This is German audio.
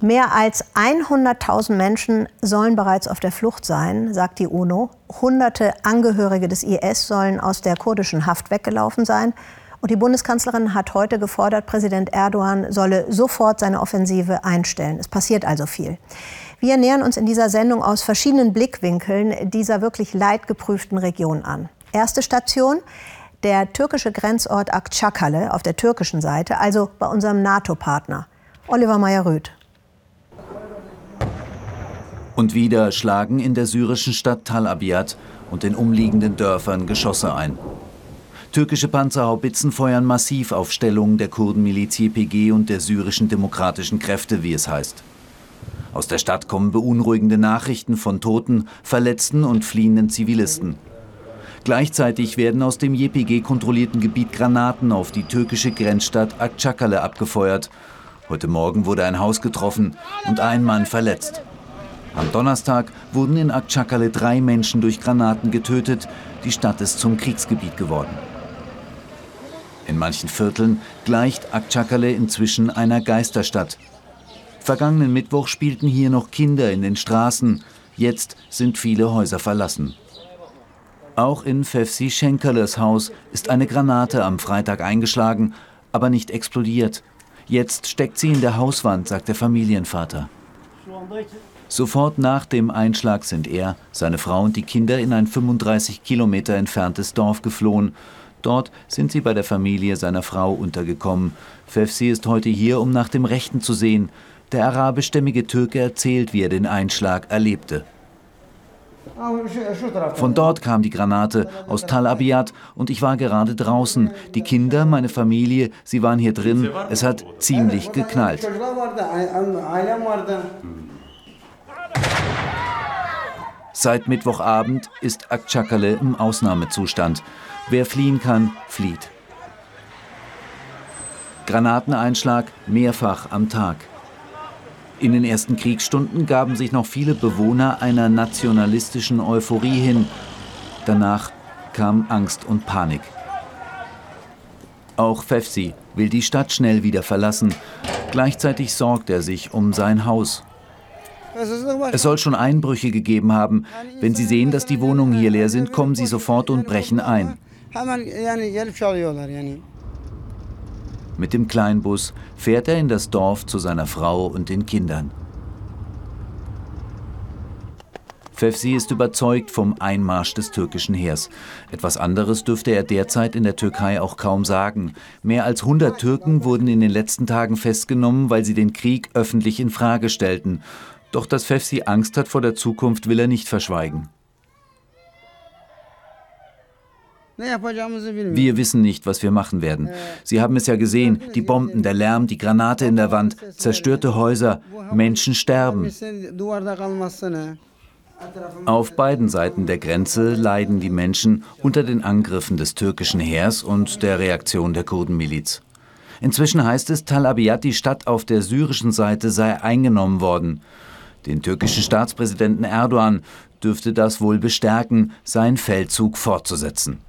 Mehr als 100.000 Menschen sollen bereits auf der Flucht sein, sagt die UNO. Hunderte Angehörige des IS sollen aus der kurdischen Haft weggelaufen sein. Und die Bundeskanzlerin hat heute gefordert, Präsident Erdogan solle sofort seine Offensive einstellen. Es passiert also viel. Wir nähern uns in dieser Sendung aus verschiedenen Blickwinkeln dieser wirklich leidgeprüften Region an. Erste Station, der türkische Grenzort Akçakale auf der türkischen Seite, also bei unserem NATO-Partner. Oliver Meyer-Rüth. Und wieder schlagen in der syrischen Stadt Tal Abyad und den umliegenden Dörfern Geschosse ein. Türkische Panzerhaubitzen feuern massiv auf Stellungen der Kurdenmiliz YPG und der syrischen demokratischen Kräfte, wie es heißt. Aus der Stadt kommen beunruhigende Nachrichten von Toten, Verletzten und fliehenden Zivilisten. Gleichzeitig werden aus dem YPG-kontrollierten Gebiet Granaten auf die türkische Grenzstadt Akçakale abgefeuert. Heute Morgen wurde ein Haus getroffen und ein Mann verletzt. Am Donnerstag wurden in Akçakale drei Menschen durch Granaten getötet. Die Stadt ist zum Kriegsgebiet geworden. In manchen Vierteln gleicht Akçakale inzwischen einer Geisterstadt. Vergangenen Mittwoch spielten hier noch Kinder in den Straßen. Jetzt sind viele Häuser verlassen. Auch in Fefsi Schenkales Haus ist eine Granate am Freitag eingeschlagen, aber nicht explodiert. Jetzt steckt sie in der Hauswand, sagt der Familienvater. Sofort nach dem Einschlag sind er, seine Frau und die Kinder in ein 35 Kilometer entferntes Dorf geflohen. Dort sind sie bei der Familie seiner Frau untergekommen. Fefsi ist heute hier, um nach dem Rechten zu sehen. Der arabischstämmige Türke erzählt, wie er den Einschlag erlebte. Von dort kam die Granate aus Tal Abyad und ich war gerade draußen. Die Kinder, meine Familie, sie waren hier drin. Es hat ziemlich geknallt. Seit Mittwochabend ist Akçakale im Ausnahmezustand. Wer fliehen kann, flieht. Granateneinschlag mehrfach am Tag. In den ersten Kriegsstunden gaben sich noch viele Bewohner einer nationalistischen Euphorie hin. Danach kam Angst und Panik. Auch Fefsi will die Stadt schnell wieder verlassen. Gleichzeitig sorgt er sich um sein Haus. Es soll schon Einbrüche gegeben haben. Wenn Sie sehen, dass die Wohnungen hier leer sind, kommen Sie sofort und brechen ein. Mit dem Kleinbus fährt er in das Dorf zu seiner Frau und den Kindern. Fefsi ist überzeugt vom Einmarsch des türkischen Heers. Etwas anderes dürfte er derzeit in der Türkei auch kaum sagen. Mehr als 100 Türken wurden in den letzten Tagen festgenommen, weil sie den Krieg öffentlich in Frage stellten. Doch dass Fefsi Angst hat vor der Zukunft, will er nicht verschweigen. Wir wissen nicht, was wir machen werden. Sie haben es ja gesehen, die Bomben, der Lärm, die Granate in der Wand, zerstörte Häuser, Menschen sterben. Auf beiden Seiten der Grenze leiden die Menschen unter den Angriffen des türkischen Heers und der Reaktion der Kurdenmiliz. Inzwischen heißt es, Tal Abyad, die Stadt auf der syrischen Seite, sei eingenommen worden. Den türkischen Staatspräsidenten Erdogan dürfte das wohl bestärken, seinen Feldzug fortzusetzen.